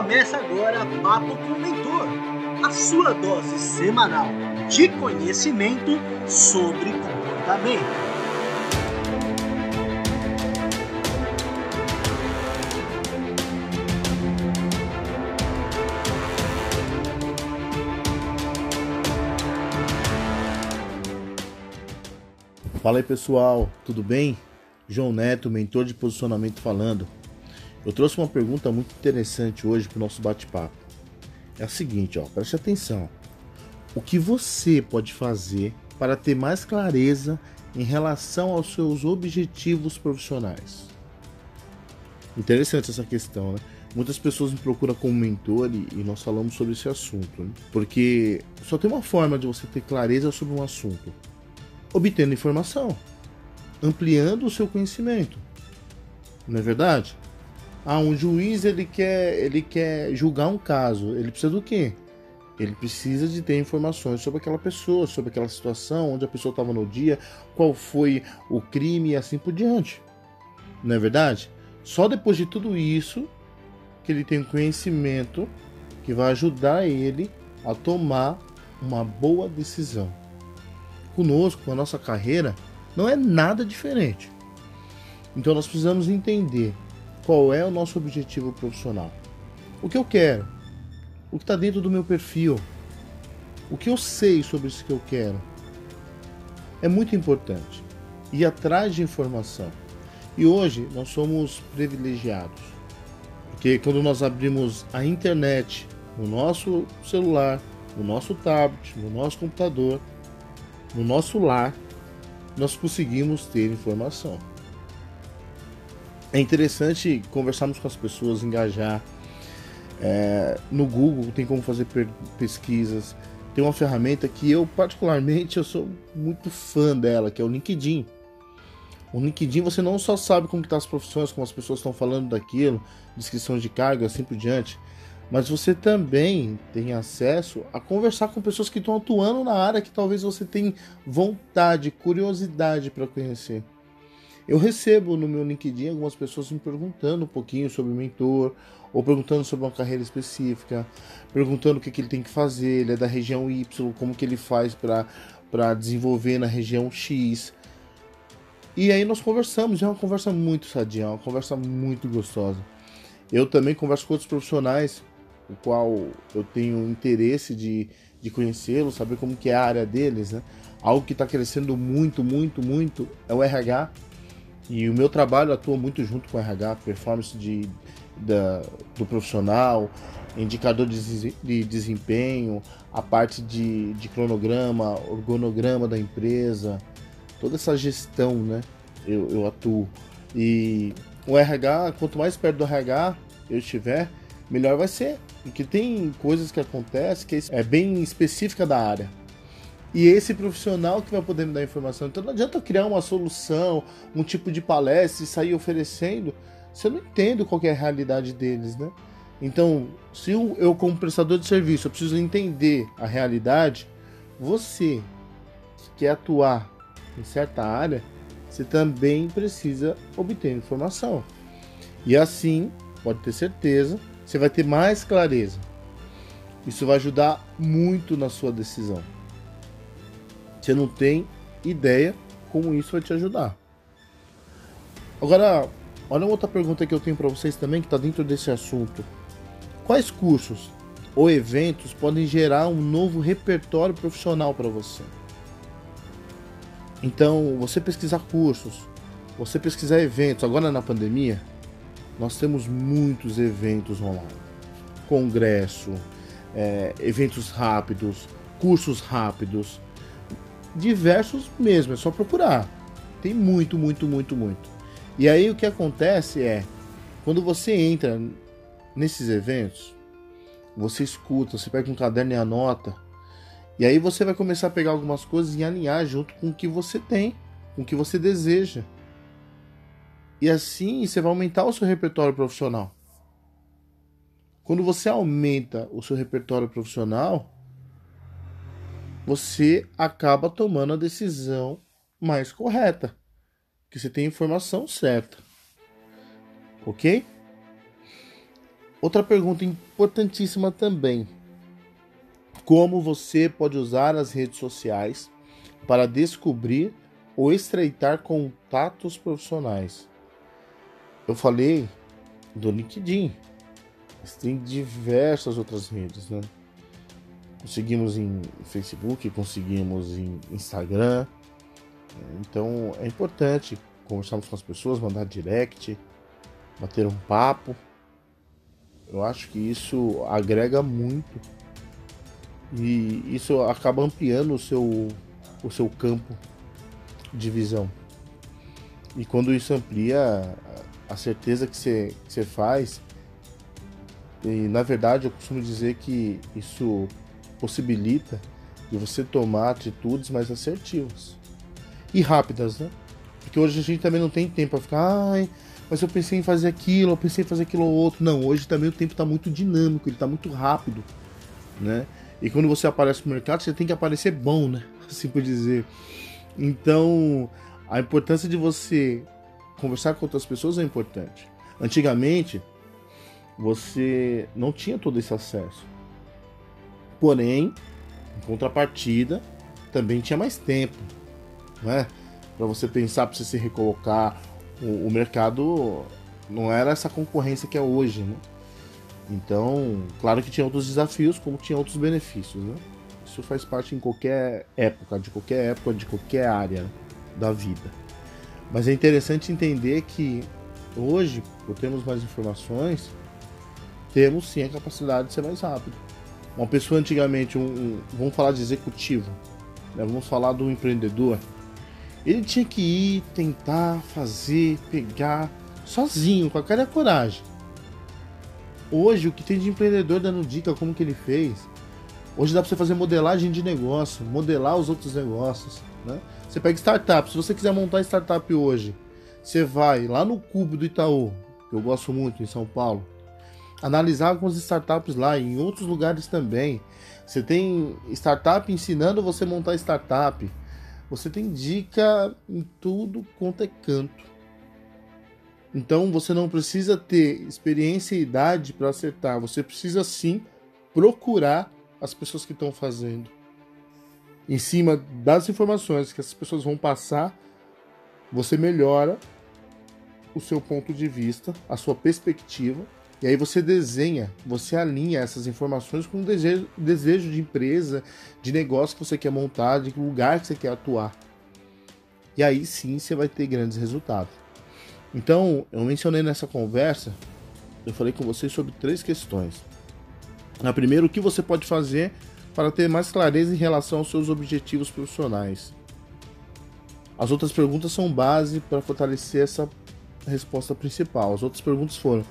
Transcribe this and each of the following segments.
Começa agora Papo com o Mentor, a sua dose semanal de conhecimento sobre comportamento. Fala aí pessoal, tudo bem? João Neto, mentor de posicionamento falando. Eu trouxe uma pergunta muito interessante hoje para o nosso bate-papo. É a seguinte, ó, preste atenção. O que você pode fazer para ter mais clareza em relação aos seus objetivos profissionais? Interessante essa questão, né? Muitas pessoas me procuram como mentor e, nós falamos sobre esse assunto, né? porque só tem uma forma de você ter clareza sobre um assunto obtendo informação, ampliando o seu conhecimento. Não é verdade? Ah, um juiz ele quer, ele quer julgar um caso. Ele precisa do quê? Ele precisa de ter informações sobre aquela pessoa, sobre aquela situação, onde a pessoa estava no dia, qual foi o crime e assim por diante. Não é verdade? Só depois de tudo isso que ele tem um conhecimento que vai ajudar ele a tomar uma boa decisão conosco, com a nossa carreira, não é nada diferente. Então nós precisamos entender qual é o nosso objetivo profissional. O que eu quero? O que está dentro do meu perfil? O que eu sei sobre isso que eu quero? É muito importante. Ir atrás de informação. E hoje nós somos privilegiados. Porque quando nós abrimos a internet no nosso celular, no nosso tablet, no nosso computador, no nosso lar, nós conseguimos ter informação. É interessante conversarmos com as pessoas, engajar. É, no Google tem como fazer pesquisas. Tem uma ferramenta que eu particularmente eu sou muito fã dela, que é o LinkedIn. O LinkedIn você não só sabe como estão tá as profissões, como as pessoas estão falando daquilo, descrição de cargo, assim por diante, mas você também tem acesso a conversar com pessoas que estão atuando na área que talvez você tenha vontade, curiosidade para conhecer. Eu recebo no meu LinkedIn algumas pessoas me perguntando um pouquinho sobre o mentor, ou perguntando sobre uma carreira específica, perguntando o que, que ele tem que fazer, ele é da região Y, como que ele faz para desenvolver na região X. E aí nós conversamos, é uma conversa muito sadia, uma conversa muito gostosa. Eu também converso com outros profissionais o qual eu tenho interesse de, de conhecê-lo, saber como que é a área deles, né? Algo que está crescendo muito, muito, muito é o RH. E o meu trabalho atua muito junto com o RH, performance de, da, do profissional, indicador de, de desempenho, a parte de, de cronograma, organograma da empresa, toda essa gestão, né? Eu, eu atuo. E o RH, quanto mais perto do RH eu estiver, melhor vai ser. Porque tem coisas que acontecem que é bem específica da área. E esse profissional que vai poder me dar informação. Então não adianta eu criar uma solução, um tipo de palestra e sair oferecendo se eu não entendo qual é a realidade deles, né? Então, se eu, como prestador de serviço, eu preciso entender a realidade, você que quer atuar em certa área, você também precisa obter informação. E assim, pode ter certeza você vai ter mais clareza. Isso vai ajudar muito na sua decisão. Você não tem ideia como isso vai te ajudar. Agora, olha uma outra pergunta que eu tenho para vocês também que está dentro desse assunto. Quais cursos ou eventos podem gerar um novo repertório profissional para você? Então, você pesquisar cursos, você pesquisar eventos, agora na pandemia, nós temos muitos eventos online. Congresso, é, eventos rápidos, cursos rápidos, diversos mesmo, é só procurar. Tem muito, muito, muito, muito. E aí o que acontece é, quando você entra nesses eventos, você escuta, você pega um caderno e anota, e aí você vai começar a pegar algumas coisas e alinhar junto com o que você tem, com o que você deseja. E assim você vai aumentar o seu repertório profissional. Quando você aumenta o seu repertório profissional, você acaba tomando a decisão mais correta, que você tem informação certa. OK? Outra pergunta importantíssima também: como você pode usar as redes sociais para descobrir ou estreitar contatos profissionais? Eu falei do LinkedIn, mas tem diversas outras redes, né? Conseguimos em Facebook, conseguimos em Instagram. Então é importante conversarmos com as pessoas, mandar direct, bater um papo. Eu acho que isso agrega muito e isso acaba ampliando o seu, o seu campo de visão. E quando isso amplia a certeza que você, que você faz, e na verdade eu costumo dizer que isso possibilita de você tomar atitudes mais assertivas e rápidas, né? Porque hoje a gente também não tem tempo para ficar, ai, mas eu pensei em fazer aquilo, eu pensei em fazer aquilo ou outro. Não, hoje também o tempo está muito dinâmico, ele está muito rápido, né? E quando você aparece no mercado, você tem que aparecer bom, né? Assim por dizer. Então, a importância de você conversar com outras pessoas é importante. Antigamente, você não tinha todo esse acesso. Porém, em contrapartida, também tinha mais tempo, né? Para você pensar, para você se recolocar. O, o, mercado não era essa concorrência que é hoje, né? Então, claro que tinha outros desafios, como tinha outros benefícios, né? Isso faz parte em qualquer época, de qualquer época, de qualquer área da vida. Mas é interessante entender que hoje, por termos mais informações, temos sim a capacidade de ser mais rápido. Uma pessoa antigamente, um, um vamos falar de executivo, né? vamos falar do empreendedor, ele tinha que ir, tentar, fazer, pegar, sozinho, com a cara e a coragem. Hoje, o que tem de empreendedor dando dica como que ele fez, hoje dá para você fazer modelagem de negócio, modelar os outros negócios, né? Você pega startup, se você quiser montar startup hoje, você vai lá no Cubo do Itaú, que eu gosto muito em São Paulo, analisar algumas startups lá, em outros lugares também. Você tem startup ensinando você a montar startup. Você tem dica em tudo quanto é canto. Então você não precisa ter experiência e idade para acertar. Você precisa sim procurar as pessoas que estão fazendo. Em cima das informações que essas pessoas vão passar, você melhora o seu ponto de vista, a sua perspectiva e aí você desenha, você alinha essas informações com o desejo, desejo de empresa, de negócio que você quer montar, de lugar que você quer atuar. E aí sim você vai ter grandes resultados. Então, eu mencionei nessa conversa, eu falei com vocês sobre três questões. A primeira, o que você pode fazer para ter mais clareza em relação aos seus objetivos profissionais. As outras perguntas são base para fortalecer essa resposta principal. As outras perguntas foram: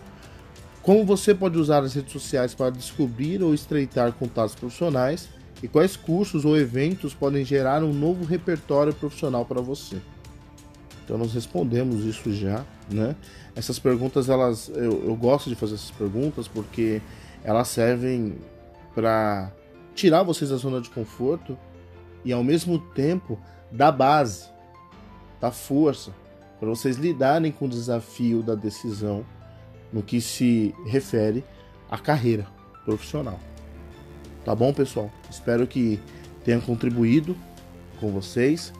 como você pode usar as redes sociais para descobrir ou estreitar contatos profissionais? E quais cursos ou eventos podem gerar um novo repertório profissional para você? Então nós respondemos isso já, né? Essas perguntas, elas, eu, eu gosto de fazer essas perguntas porque elas servem para tirar vocês da zona de conforto e ao mesmo tempo dar base, dar força para vocês lidarem com o desafio da decisão no que se refere à carreira profissional. Tá bom, pessoal? Espero que tenha contribuído com vocês.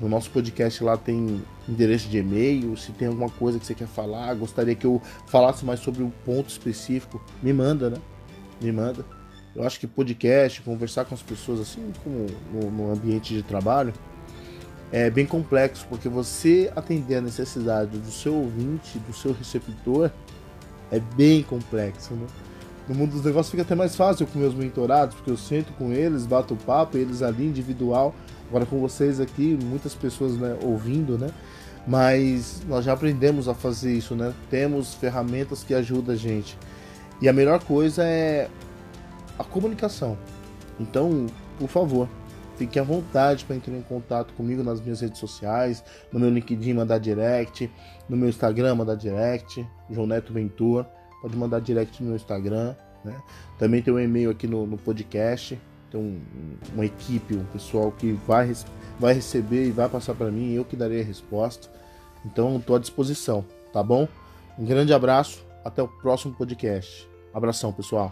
No nosso podcast lá tem endereço de e-mail. Se tem alguma coisa que você quer falar, gostaria que eu falasse mais sobre um ponto específico, me manda, né? Me manda. Eu acho que podcast, conversar com as pessoas, assim como no, no ambiente de trabalho, é bem complexo, porque você atender a necessidade do seu ouvinte, do seu receptor, é bem complexo, né? No mundo dos negócios fica até mais fácil com meus mentorados, porque eu sento com eles, bato o papo, eles ali individual. Agora com vocês aqui, muitas pessoas né, ouvindo, né? Mas nós já aprendemos a fazer isso, né? Temos ferramentas que ajudam a gente. E a melhor coisa é a comunicação. Então, por favor, Fique à vontade para entrar em contato comigo nas minhas redes sociais, no meu LinkedIn mandar direct, no meu Instagram mandar direct, João Neto Ventura, pode mandar direct no meu Instagram, né? Também tem um e-mail aqui no, no podcast, tem um, uma equipe, um pessoal que vai, vai receber e vai passar para mim, eu que darei a resposta. Então estou à disposição, tá bom? Um grande abraço, Até o próximo podcast. Abração, pessoal.